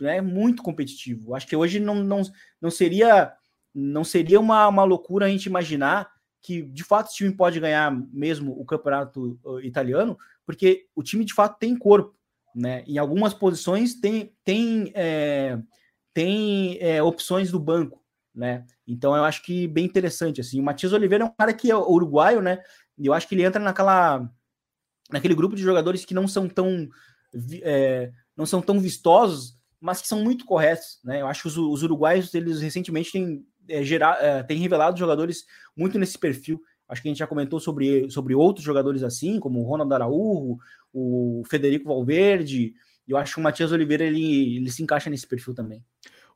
né, muito competitivo. Acho que hoje não, não, não seria não seria uma, uma loucura a gente imaginar que de fato o time pode ganhar mesmo o campeonato uh, italiano, porque o time de fato tem corpo, né? Em algumas posições tem tem é, tem é, opções do banco né? Então eu acho que bem interessante assim. O Matias Oliveira é um cara que é uruguaio, né? E eu acho que ele entra naquela naquele grupo de jogadores que não são tão é, não são tão vistosos, mas que são muito corretos, né? Eu acho que os, os uruguaios eles recentemente têm é, gerar, é, têm revelado jogadores muito nesse perfil. Acho que a gente já comentou sobre, sobre outros jogadores assim, como o Ronald Araújo, o Federico Valverde. Eu acho que o Matias Oliveira ele, ele se encaixa nesse perfil também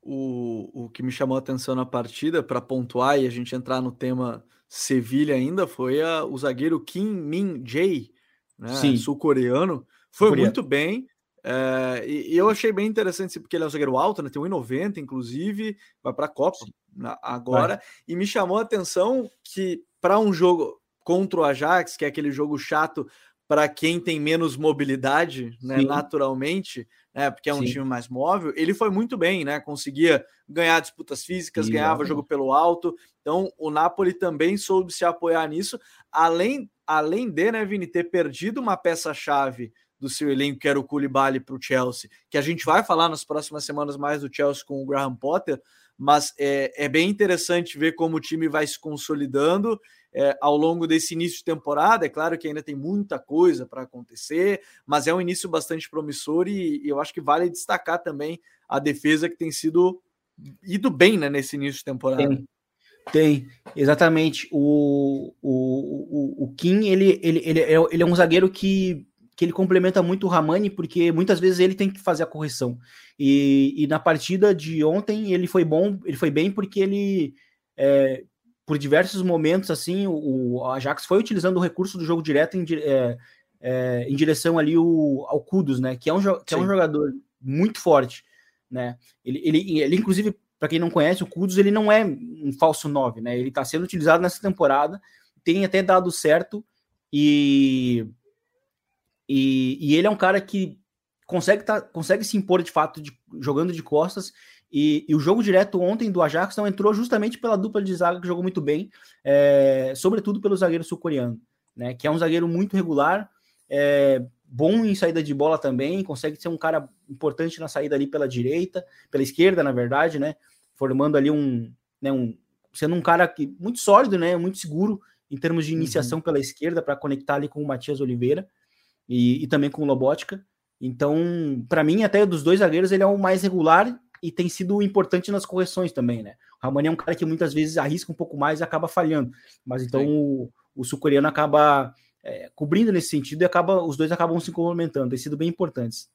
o, o que me chamou a atenção na partida, para pontuar e a gente entrar no tema Sevilha ainda, foi a, o zagueiro Kim Min Jae, né, sul-coreano. Foi Coreano. muito bem. É, e, e, eu achei bem interessante, porque ele é um zagueiro alto, né, tem 1,90 inclusive, vai para a Copa na, agora. Vai. E me chamou a atenção que, para um jogo contra o Ajax, que é aquele jogo chato para quem tem menos mobilidade, né, naturalmente, né, porque é um Sim. time mais móvel, ele foi muito bem, né, conseguia ganhar disputas físicas, ganhava jogo pelo alto, então o Napoli também soube se apoiar nisso, além, além de, né, Vini, ter perdido uma peça-chave do seu elenco, que era o Koulibaly para o Chelsea, que a gente vai falar nas próximas semanas mais do Chelsea com o Graham Potter, mas é, é bem interessante ver como o time vai se consolidando é, ao longo desse início de temporada. É claro que ainda tem muita coisa para acontecer, mas é um início bastante promissor e, e, eu acho que vale destacar também a defesa que tem sido ido bem né, nesse início de temporada. Tem, tem exatamente. O, o, o, o Kim, ele, ele, ele, é, ele é um zagueiro que que ele complementa muito o Ramani, porque muitas vezes ele tem que fazer a correção. E, e na partida de ontem ele foi bom, ele foi bem porque ele, é, por diversos momentos, assim, o, o, Ajax foi utilizando o recurso do jogo direto em, é, é, em direção ali o, ao Kudos, né? Que é um, que é um jogador muito forte, né? Ele, ele, ele inclusive, para quem não conhece, o Kudos ele não é um falso 9, né? Ele está sendo utilizado nessa temporada, tem até dado certo e e, e ele é um cara que consegue, tá, consegue se impor de fato de, jogando de costas. E, e, o jogo direto ontem do Ajax não entrou justamente pela dupla de zaga que jogou muito bem, é, sobretudo pelo zagueiro sul-coreano, né? Que é um zagueiro muito regular, é, bom em saída de bola também, consegue ser um cara importante na saída ali pela direita, pela esquerda, na verdade, né? Formando ali um, né, um sendo um cara que muito sólido, né? Muito seguro em termos de iniciação uhum. pela esquerda para conectar ali com o Matias Oliveira e, e também com o Lobotka. Então, para mim, até dos dois zagueiros, ele é o mais regular e tem sido importante nas correções também, né? O Ramani é um cara que muitas vezes arrisca um pouco mais e acaba falhando, mas então o, o sul-coreano acaba é, cobrindo nesse sentido e acaba, os dois acabam se complementando, tem sido bem importantes.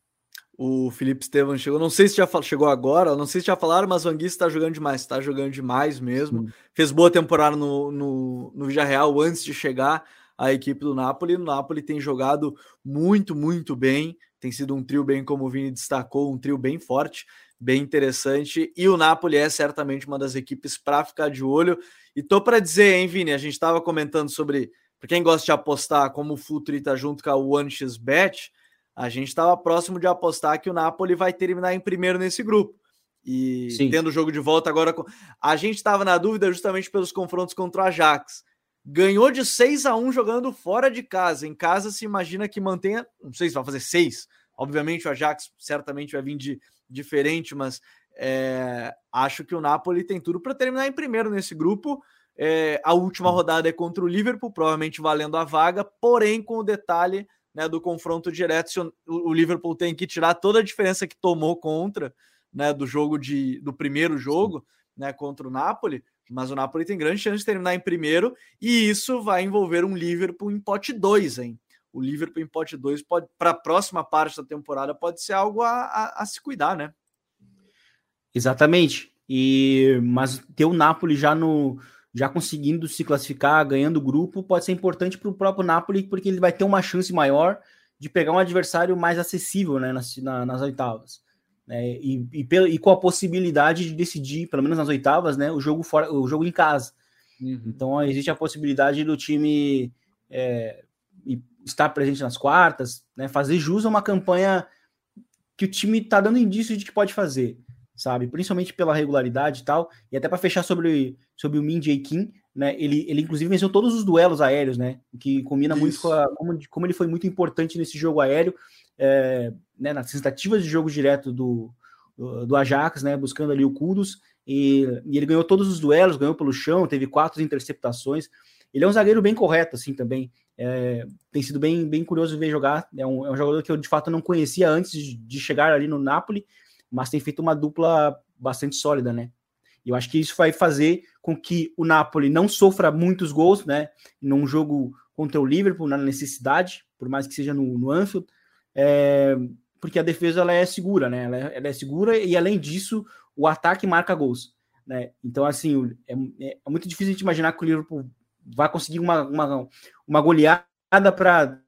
O Felipe Estevam chegou, não sei se já chegou agora, não sei se já falaram, mas o Anguissa está jogando demais, está jogando demais mesmo. Hum. Fez boa temporada no, no, no Real antes de chegar a equipe do Napoli. O Napoli tem jogado muito, muito bem. Tem sido um trio bem, como o Vini destacou, um trio bem forte, bem interessante. E o Napoli é certamente uma das equipes para ficar de olho. E tô para dizer, hein, Vini? A gente estava comentando sobre, para quem gosta de apostar, como o Futuri está junto com a 1xBet, a gente estava próximo de apostar que o Napoli vai terminar em primeiro nesse grupo. E Sim. tendo o jogo de volta agora. A gente estava na dúvida justamente pelos confrontos contra o Ajax ganhou de 6 a 1 jogando fora de casa. Em casa se imagina que mantenha, não sei se vai fazer 6. Obviamente o Ajax certamente vai vir de diferente, mas é, acho que o Napoli tem tudo para terminar em primeiro nesse grupo. É, a última rodada é contra o Liverpool, provavelmente valendo a vaga, porém com o detalhe né, do confronto direto, o, o Liverpool tem que tirar toda a diferença que tomou contra né, do jogo de do primeiro jogo né, contra o Napoli, mas o Napoli tem grande chance de terminar em primeiro e isso vai envolver um Liverpool em pote 2, hein? O Liverpool em pote 2 pode para a próxima parte da temporada pode ser algo a, a, a, se cuidar, né? Exatamente. E mas ter o Napoli já no já conseguindo se classificar, ganhando o grupo, pode ser importante para o próprio Napoli porque ele vai ter uma chance maior de pegar um adversário mais acessível, né, nas, na, nas oitavas né, e, e, e, com a possibilidade de decidir, pelo menos nas oitavas, né, o jogo fora, o jogo em casa. Uhum. Então existe a possibilidade do time é, estar presente nas quartas, né, fazer jus a uma campanha que o time está dando indício de que pode fazer, sabe? Principalmente pela regularidade e tal. E até para fechar sobre, sobre o Min Jae Kim, né? Ele, ele inclusive venceu todos os duelos aéreos, né? Que combina Isso. muito com a, como, como ele foi muito importante nesse jogo aéreo é, né, nas tentativas de jogo direto do, do, do, Ajax, né, buscando ali o Kudos, e, e, ele ganhou todos os duelos, ganhou pelo chão, teve quatro interceptações. Ele é um zagueiro bem correto, assim, também. É, tem sido bem, bem curioso ver jogar. É um, é um, jogador que eu, de fato, não conhecia antes de, chegar ali no Napoli, mas tem feito uma dupla bastante sólida, né? E eu acho que isso vai fazer com que o Napoli não sofra muitos gols, né? Num jogo contra o Liverpool, na necessidade, por mais que seja no, no Anfield, é, porque a defesa ela é segura, né? Ela é, ela é, segura e além disso o ataque marca gols, né? Então assim é, é, é muito difícil de imaginar que o Liverpool vai conseguir uma, uma, uma goleada para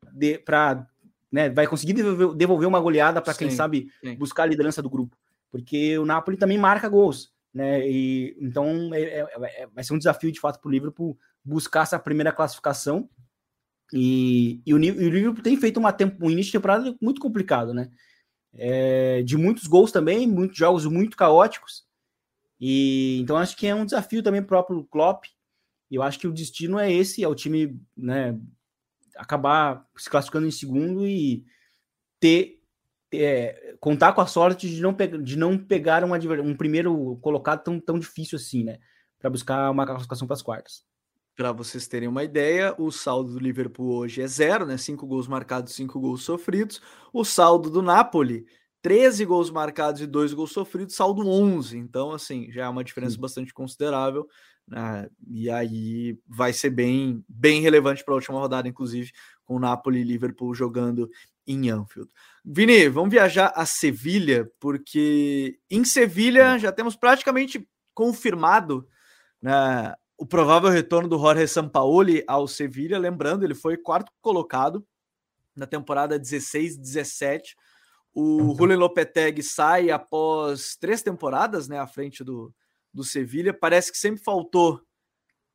para né? Vai conseguir devolver, devolver uma goleada para quem sabe sim. buscar a liderança do grupo, porque o Napoli também marca gols, né? E então é, é vai ser um desafio de fato para o Liverpool buscar essa primeira classificação. E, e, o, e o Liverpool tem feito uma tempo, um início de temporada muito complicado, né? É, de muitos gols também, muitos jogos muito caóticos. E então acho que é um desafio também próprio Klopp. Eu acho que o destino é esse, é o time, né, acabar se classificando em segundo e ter é, contar com a sorte de não, de não pegar um, um primeiro colocado tão, tão difícil assim, né? Para buscar uma classificação para as quartas. Para vocês terem uma ideia, o saldo do Liverpool hoje é zero, né? Cinco gols marcados, cinco gols sofridos. O saldo do Napoli, 13 gols marcados e dois gols sofridos, saldo 11. Então, assim, já é uma diferença Sim. bastante considerável. Né? E aí vai ser bem, bem relevante para a última rodada, inclusive, com o Napoli e Liverpool jogando em Anfield. Vini, vamos viajar a Sevilha, porque em Sevilha já temos praticamente confirmado né, o provável retorno do Jorge Sampaoli ao Sevilha. Lembrando, ele foi quarto colocado na temporada 16-17. O uhum. Julen Lopetegui sai após três temporadas né, à frente do, do Sevilha. Parece que sempre faltou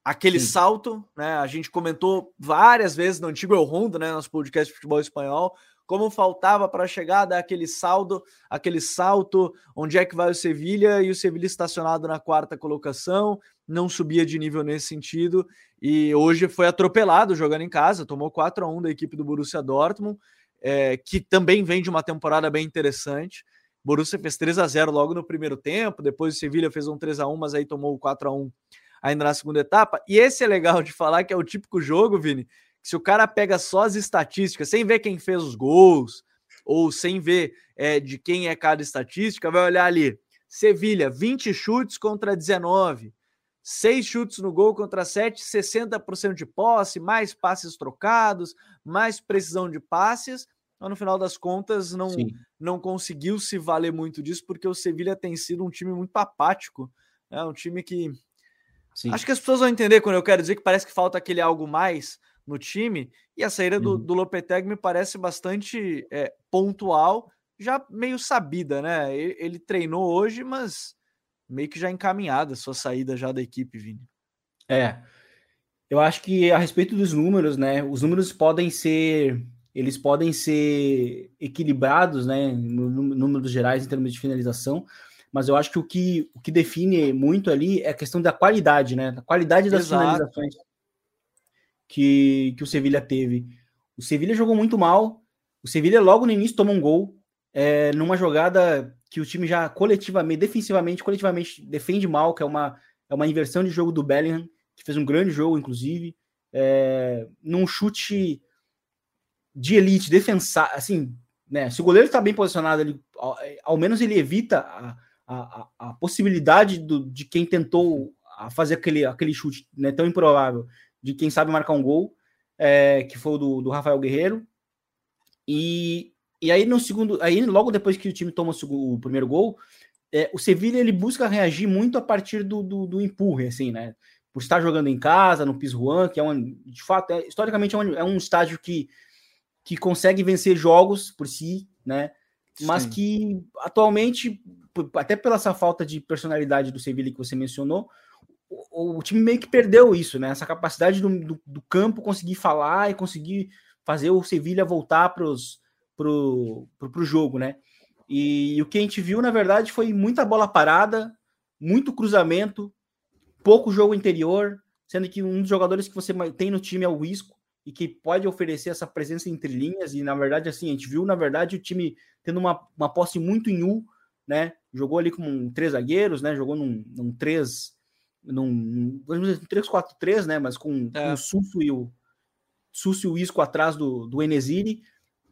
aquele Sim. salto, né? A gente comentou várias vezes no antigo El Rondo, né, nosso podcast de futebol espanhol, como faltava para chegar daquele saldo, aquele salto, onde é que vai o Sevilha e o Sevilha estacionado na quarta colocação, não subia de nível nesse sentido e hoje foi atropelado jogando em casa, tomou 4 a 1 da equipe do Borussia Dortmund, é, que também vem de uma temporada bem interessante. Borussia fez 3 a 0 logo no primeiro tempo, depois o Sevilha fez um 3 a 1, mas aí tomou 4 a 1 ainda na segunda etapa. E esse é legal de falar que é o típico jogo, Vini, se o cara pega só as estatísticas, sem ver quem fez os gols, ou sem ver é, de quem é cada estatística, vai olhar ali. Sevilha, 20 chutes contra 19. 6 chutes no gol contra 7, 60% de posse, mais passes trocados, mais precisão de passes. Mas no final das contas, não, não conseguiu se valer muito disso, porque o Sevilha tem sido um time muito apático. É né? um time que. Sim. Acho que as pessoas vão entender quando eu quero dizer que parece que falta aquele algo mais no time. E a saída do, uhum. do Lopetegui me parece bastante é, pontual, já meio sabida, né? Ele, ele, treinou hoje, mas meio que já encaminhada a sua saída já da equipe, Vini. É. Eu acho que a respeito dos números, né? Os números podem ser. Eles podem ser equilibrados, né? No, no números gerais em termos de finalização, mas eu acho que o que, o que define muito ali é a questão da qualidade, né? A qualidade das Exato. finalizações que, que o Sevilha teve. O Sevilha jogou muito mal. O Sevilha logo no início tomou um gol é, numa jogada que o time já coletivamente, defensivamente, coletivamente defende mal, que é uma, é uma inversão de jogo do Bellingham, que fez um grande jogo, inclusive, é, num chute de elite, defensar, assim, né, se o goleiro está bem posicionado, ele, ao, ao, menos ele evita a, a, a possibilidade do, de quem tentou fazer aquele, aquele chute né, tão improvável de quem sabe marcar um gol, é, que foi o do, do Rafael Guerreiro. E, e aí no segundo, aí logo depois que o time toma o, o primeiro gol, é, o Sevilha ele busca reagir muito a partir do, do, do, empurre, assim, né? Por estar jogando em casa, no Pizjuan, que é um, de fato, é, historicamente é um, é um estádio que, que consegue vencer jogos por si, né? Mas Sim. que atualmente, até pela essa falta de personalidade do Sevilha que você mencionou, o, o, time meio que perdeu isso, né? Essa capacidade do, do, do campo conseguir falar e conseguir fazer o Sevilha voltar pros, pro, pro, pro jogo, né? E, e o que a gente viu, na verdade, foi muita bola parada, muito cruzamento, pouco jogo interior, sendo que um dos jogadores que você tem no time é o Isco e que pode oferecer essa presença entre linhas. E na verdade, assim, a gente viu, na verdade, o time tendo uma, uma posse muito em U, né? Jogou ali com três zagueiros, né? Jogou num, num três num, vamos dizer, 3-4-3, né? Mas com, é. com o Susso e o Susso e o Isco atrás do, do Enesiri.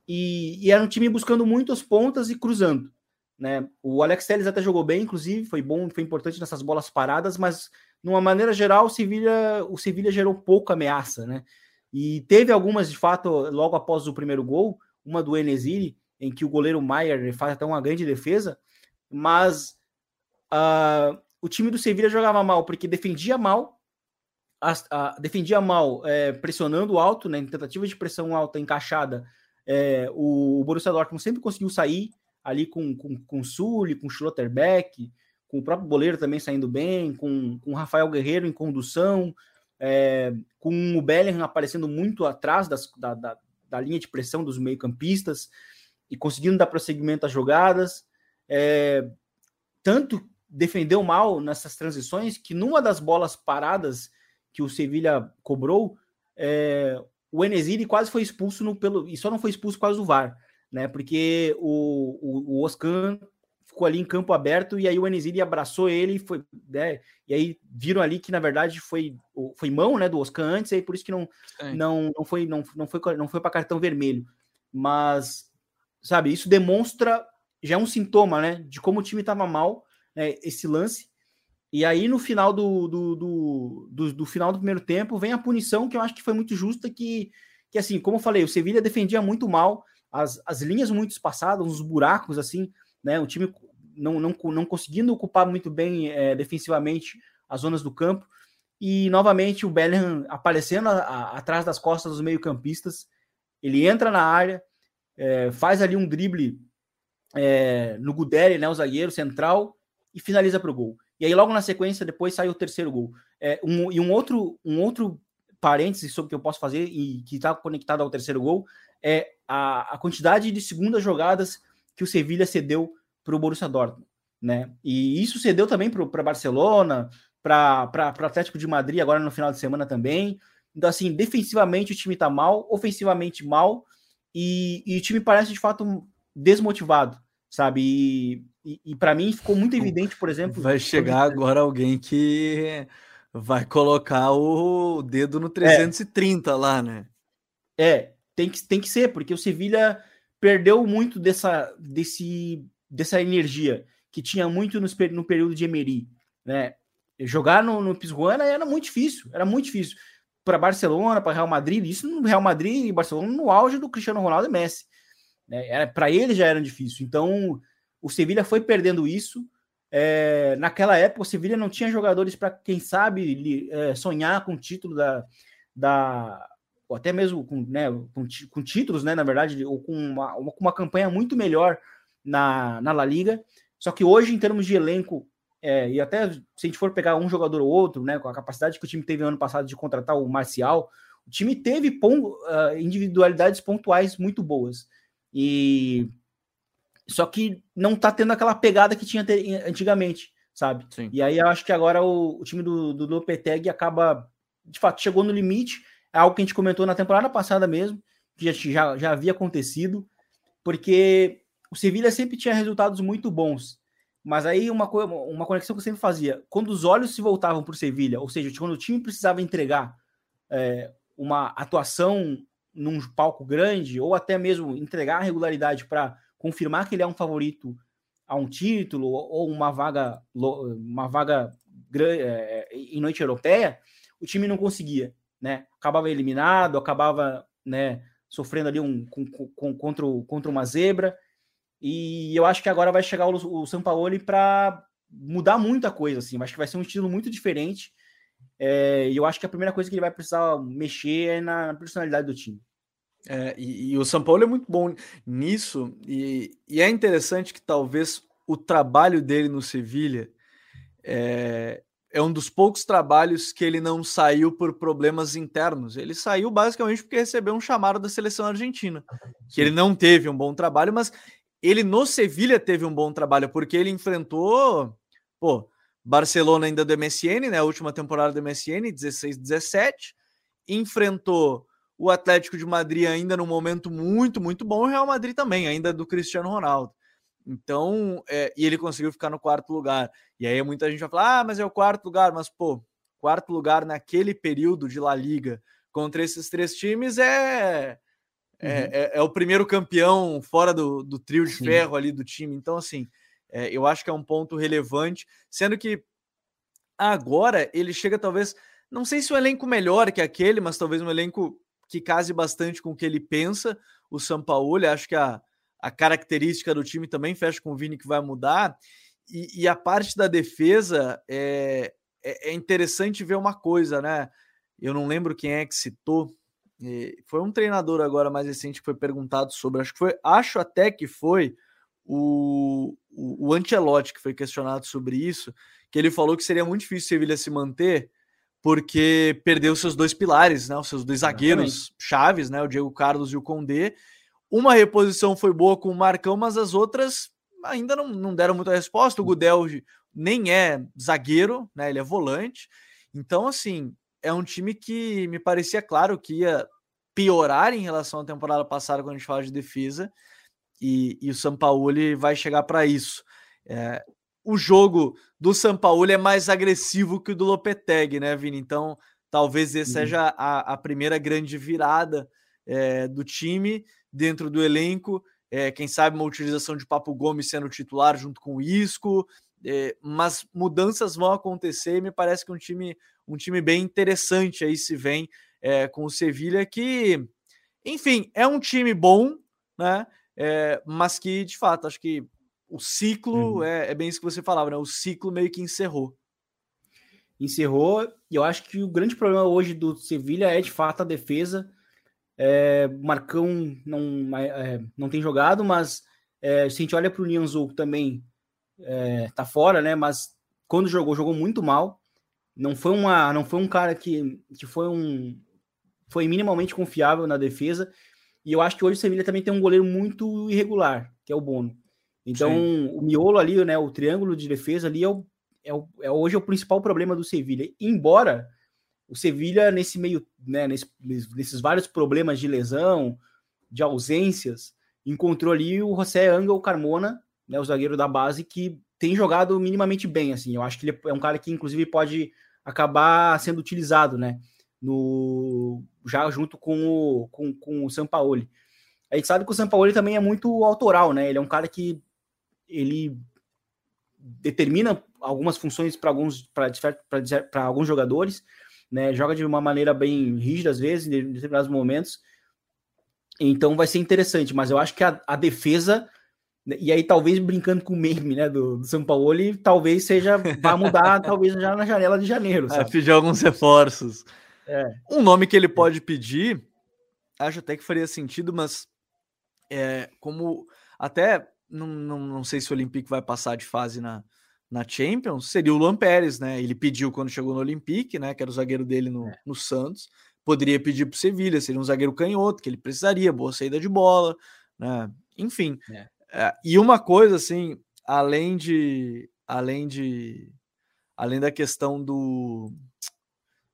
E, e, era um time buscando muito as pontas e cruzando. Né? O Alex Telles até jogou bem, inclusive, foi bom, foi importante nessas bolas paradas, mas de uma maneira geral, o Sevilha, o Sevilha gerou pouca ameaça, né? E teve algumas, de fato, logo após o primeiro gol, uma do Enesiri, em que o goleiro Maier faz até uma grande defesa, mas uh, o time do Sevilla jogava mal porque defendia mal, a, a, defendia mal é, pressionando alto, né, em tentativa de pressão alta encaixada, é, o, o, Borussia Dortmund sempre conseguiu sair ali com, com, com Sully, com Schlotterbeck, com o próprio goleiro também saindo bem, com, com o Rafael Guerreiro em condução, é, com o Bellingham aparecendo muito atrás das, da, da, da, linha de pressão dos meio-campistas e conseguindo dar prosseguimento às jogadas. É, tanto defendeu mal nessas transições que numa das bolas paradas que o Sevilha cobrou, é, o Enesiri quase foi expulso no, pelo, e só não foi expulso por causa do VAR, né? Porque o, o, o Oscan ficou ali em campo aberto e aí o Enesiri abraçou ele e foi, né? E aí viram ali que na verdade foi foi mão, né, do Oscar antes, e aí por isso que não não, não foi não, não foi não foi para cartão vermelho. Mas sabe, isso demonstra já é um sintoma, né, de como o time estava mal, né, esse lance. E aí no final do do, do, do, do final do primeiro tempo vem a punição que eu acho que foi muito justa que que assim, como eu falei, o Sevilha defendia muito mal, as, as linhas muito espaçadas, os buracos assim, né? O time não, não, não conseguindo ocupar muito bem é, defensivamente as zonas do campo. E novamente o Bellingham aparecendo a, a, atrás das costas dos meio-campistas. Ele entra na área, é, faz ali um drible é, no Guderi, né, o zagueiro central, e finaliza para o gol. E aí, logo na sequência, depois sai o terceiro gol. É, um, e um outro, um outro parênteses sobre o que eu posso fazer e que está conectado ao terceiro gol é a, a quantidade de segundas jogadas que o Sevilha cedeu para o Borussia Dortmund, né? E isso cedeu também para Barcelona, para Atlético de Madrid agora no final de semana também. Então, assim, defensivamente o time está mal, ofensivamente mal, e, e, o time parece de fato desmotivado, sabe? E, e, e para mim ficou muito evidente, por exemplo. Vai chegar agora alguém que vai colocar o dedo no 330 é. lá, né? É, tem que, tem que ser, porque o Sevilha perdeu muito dessa, desse dessa energia que tinha muito no, no período de Emery, né? Jogar no, no Pizjuana era muito difícil, era muito difícil para Barcelona, para Real Madrid, isso no Real Madrid e Barcelona no auge do Cristiano Ronaldo e Messi, né? Para ele já era difícil. Então o Sevilha foi perdendo isso. É, naquela época o Sevilha não tinha jogadores para quem sabe é, sonhar com o título da, da ou até mesmo com, né, com, com títulos, né, na verdade, ou com uma, uma, uma campanha muito melhor na, na La Liga. Só que hoje, em termos de elenco, é, e até se a gente for pegar um jogador ou outro, né, com a capacidade que o time teve ano passado de contratar o Marcial, o time teve pon, uh, individualidades pontuais muito boas. E só que não tá tendo aquela pegada que tinha antigamente, sabe? Sim. E aí eu acho que agora o, o time do, do Lopetegui acaba, de fato, chegou no limite. É algo que a gente comentou na temporada passada mesmo, que já, já, já havia acontecido, porque o Sevilha sempre tinha resultados muito bons. Mas aí uma, uma conexão que eu sempre fazia, quando os olhos se voltavam para o Sevilha, ou seja, quando o time precisava entregar é, uma atuação num palco grande, ou até mesmo entregar a regularidade para confirmar que ele é um favorito a um título ou uma vaga, uma vaga é, em noite europeia, o time não conseguia, né? Acabava eliminado, acabava né, sofrendo ali um, com, com, contra, contra uma zebra. E eu acho que agora vai chegar o, o Sampaoli para mudar muita coisa, assim. Acho que vai ser um estilo muito diferente. É, e eu acho que a primeira coisa que ele vai precisar mexer é na, personalidade do time. É, e, e, o São Paulo é muito bom nisso, e, e, é interessante que talvez o trabalho dele no Sevilha é, é, um dos poucos trabalhos que ele não saiu por problemas internos. Ele saiu basicamente porque recebeu um chamado da seleção argentina, que ele não teve um bom trabalho, mas ele no Sevilha teve um bom trabalho, porque ele enfrentou, pô, Barcelona ainda do MSN, né? A última temporada do MSN, 16, 17. Enfrentou o Atlético de Madrid ainda num momento muito, muito bom, o Real Madrid também, ainda do Cristiano Ronaldo. Então, é, e ele conseguiu ficar no quarto lugar. E aí muita gente vai falar: ah, mas é o quarto lugar, mas pô, quarto lugar naquele período de La Liga contra esses três times é é, uhum. é, é, o primeiro campeão fora do, do trio de Sim. ferro ali do time. Então, assim, é, eu acho que é um ponto relevante, sendo que agora ele chega talvez, não sei se um elenco melhor que aquele, mas talvez um elenco que case bastante com o que ele pensa. O São Paulo, acho que a, a característica do time também fecha com o Vini que vai mudar. E, e a parte da defesa é, é, é interessante ver uma coisa, né? Eu não lembro quem é que citou, foi um treinador agora mais recente que foi perguntado sobre, acho que foi, acho até que foi o, o, o Ancelotti que foi questionado sobre isso, que ele falou que seria muito difícil o Sevilha se manter, porque perdeu seus dois pilares, né? Os seus dois zagueiros chaves, né? O Diego Carlos e o Condé. Uma reposição foi boa com o Marcão, mas as outras ainda não, não deram muita resposta. O Gudel nem é zagueiro, né? Ele é volante. Então, assim, é um time que me parecia claro que ia piorar em relação à temporada passada quando a gente fala de defesa. E, e o São Paulo vai chegar para isso. É, o jogo do São Paulo é mais agressivo que o do Lopetegui, né, Vini? Então, talvez essa uhum. seja a, a, primeira grande virada é, do time dentro do elenco. É, quem sabe uma utilização de Papo Gomes sendo titular junto com o Isco. É, mas mudanças vão acontecer e me parece que um time, um time bem interessante aí se vem com o Sevilha, que, enfim, é um time bom, né? Mas que de fato acho que o ciclo uhum. é, é, bem isso que você falava, né? O ciclo meio que encerrou. Encerrou, e eu acho que o grande problema hoje do Sevilha é de fato a defesa. É, Marcão não, é, não tem jogado, mas é, se a gente olha para o Nianzou também é, tá fora, né? Mas quando jogou, jogou muito mal. Não foi uma, não foi um cara que, que foi um foi minimamente confiável na defesa. E eu acho que hoje o Sevilha também tem um goleiro muito irregular, que é o Bono. Então, Sim. o miolo ali, né, o triângulo de defesa ali é, o, é, o, é hoje é o principal problema do Sevilha. Embora o Sevilha, nesse meio, né, nesse, nesses vários problemas de lesão, de ausências, encontrou ali o José Angel Carmona, né, o zagueiro da base, que tem jogado minimamente bem. Assim, eu acho que ele é um cara que, inclusive, pode acabar sendo utilizado, né, no, já junto com o, com, com o Sampaoli. A gente sabe que o Sampaoli também é muito autoral, né? Ele é um cara que ele determina algumas funções para alguns para alguns jogadores, né? Joga de uma maneira bem rígida às vezes em determinados momentos. Então vai ser interessante, mas eu acho que a, a defesa e aí talvez brincando com o meme, né, do, do São Paulo, talvez seja vai mudar talvez já na janela de janeiro, é, sabe? É, pedir alguns reforços. É. Um nome que ele pode pedir, acho até que faria sentido, mas é, como até não, não, não sei se o Olympique vai passar de fase na, na Champions, seria o Luan Pérez, né? Ele pediu quando chegou no Olympique, né? Que era o zagueiro dele no, é. no Santos. Poderia pedir para o Sevilha, seria um zagueiro canhoto, que ele precisaria, boa saída de bola, né? Enfim. É. É, e uma coisa, assim, além de. Além de. Além da questão do,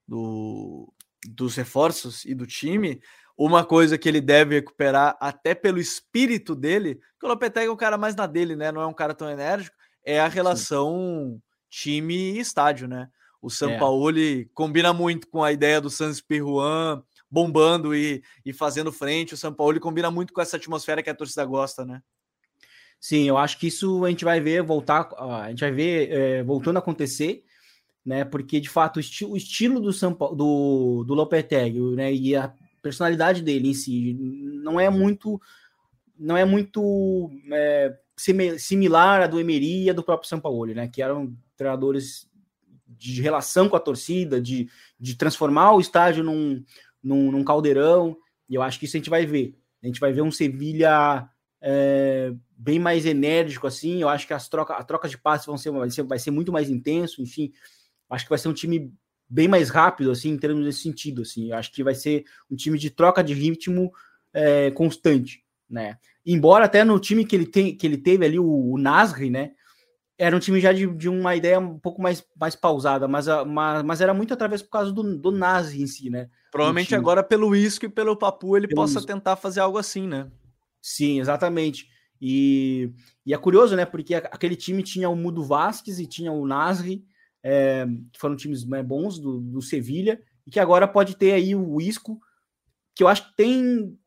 do dos reforços e do time, uma coisa que ele deve recuperar, até pelo espírito dele, que o Lopetegui é o cara mais na dele, né? Não é um cara tão enérgico, é a relação time e estádio, né? O São é. Paulo combina muito com a ideia do Sans Pirruan bombando e, e fazendo frente. O São Paulo combina muito com essa atmosfera que a torcida gosta, né? Sim, eu acho que isso a gente vai ver voltar, a gente vai ver é, voltando a acontecer, né? Porque de fato o, esti o estilo do São Paulo, do, do Lopetegui, né? E a personalidade dele em si não é muito não é muito é, similar à do Emery e à do próprio São Paulo, né? Que eram treinadores de relação com a torcida, de, de transformar o estádio num, num, num caldeirão. E eu acho que isso a gente vai ver. A gente vai ver um Sevilha é, bem mais enérgico, assim. Eu acho que as trocas, a troca de passes vão ser vai, ser, vai ser muito mais intenso. Enfim, acho que vai ser um time bem mais rápido, assim, em termos desse sentido, assim. Eu acho que vai ser um time de troca de ritmo é, constante, né? Embora até no time que ele, tem, que ele teve ali, o, o Nasri, né? Era um time já de, de uma ideia um pouco mais, mais pausada, mas, mas, mas era muito através por causa do, do Nasri em si, né? Provavelmente agora pelo Isco e pelo Papu ele pelo possa isco. tentar fazer algo assim, né? Sim, exatamente. E, e é curioso, né? Porque aquele time tinha o Mudo Vasquez e tinha o Nasri, é, que foram times né, bons do, do Sevilha, e que agora pode ter aí o Isco, que eu acho que tem,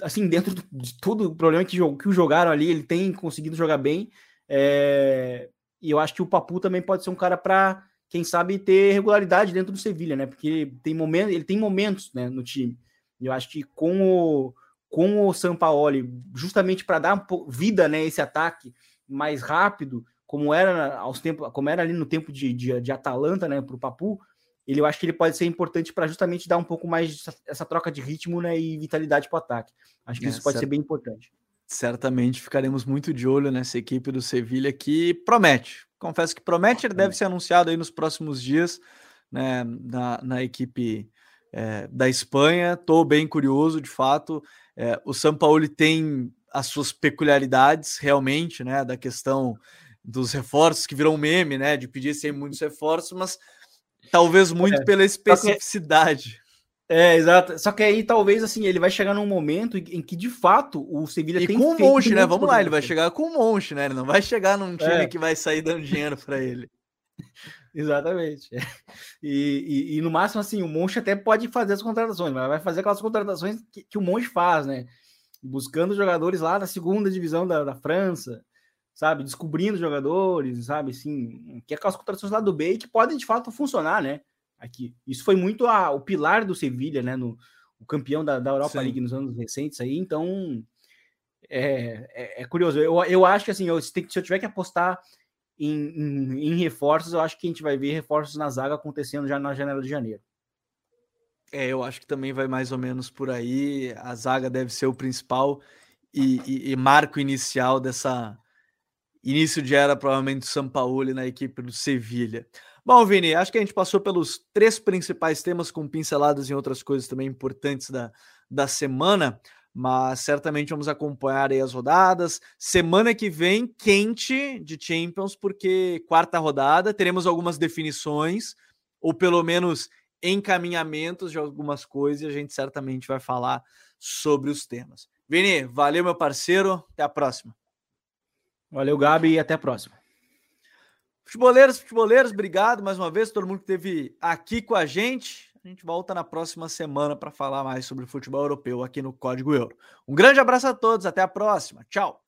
assim, dentro de tudo o problema que, que o jogaram ali, ele tem conseguido jogar bem. É, e eu acho que o Papu também pode ser um cara para, quem sabe, ter regularidade dentro do Sevilha, né? Porque tem momentos, ele tem momentos né, no time. E eu acho que com o, com o Sampaoli, justamente para dar vida né, esse ataque mais rápido, como era aos tempos, como era ali no tempo de, de, de Atalanta, né, para o Papu, ele eu acho que ele pode ser importante para justamente dar um pouco mais essa, essa, troca de ritmo né, e vitalidade para o ataque. Acho que é, isso pode ser bem importante. Certamente ficaremos muito de olho nessa equipe do Sevilha que promete. Confesso que promete, ele deve ser anunciado aí nos próximos dias. né, na, na equipe é, da Espanha. Estou bem curioso, de fato. É, o São Paulo tem as suas peculiaridades, realmente, né, da questão dos reforços, que virou um meme, né, de pedir sem muitos reforços, mas talvez muito é, pela especificidade. É, exato. Só que aí talvez assim, ele vai chegar num momento em que de fato o Sevilha e tem com um monte, né? Vamos lá, ele vai chegar com um monte, né? Ele não vai chegar num time é. que vai sair dando dinheiro para ele. Exatamente. E, e, e, no máximo, assim, o Monte até pode fazer as contratações, mas vai fazer aquelas contratações que, que o Monte faz, né? Buscando jogadores lá da segunda divisão da, da França, sabe? Descobrindo jogadores, sabe? Assim, que é aquelas contratações lá do B que podem de fato funcionar, né? Aqui. Isso foi muito a, o pilar do Sevilha, né? No, o campeão da, da Europa Sim. League nos anos recentes aí, então é, é, é, curioso. Eu, eu acho que assim, eu, se eu tiver que apostar em, em, em, reforços, eu acho que a gente vai ver reforços na zaga acontecendo já na janela de janeiro. É, eu acho que também vai mais ou menos por aí. A zaga deve ser o principal e, e, e marco inicial dessa início de era, provavelmente, São Paulo na equipe do Sevilha. Bom, Vini, acho que a gente passou pelos três principais temas com pinceladas em outras coisas também importantes da, da semana mas certamente vamos acompanhar aí as rodadas. Semana que vem, quente de Champions, porque quarta rodada, teremos algumas definições, ou pelo menos encaminhamentos de algumas coisas, e a gente certamente vai falar sobre os temas. Vini, valeu, meu parceiro, até a próxima. Valeu, Gabi, e até a próxima. Futeboleiros, futeboleiros, obrigado mais uma vez, todo mundo que esteve aqui com a gente. A gente volta na próxima semana para falar mais sobre futebol europeu aqui no Código Euro. Um grande abraço a todos, até a próxima. Tchau.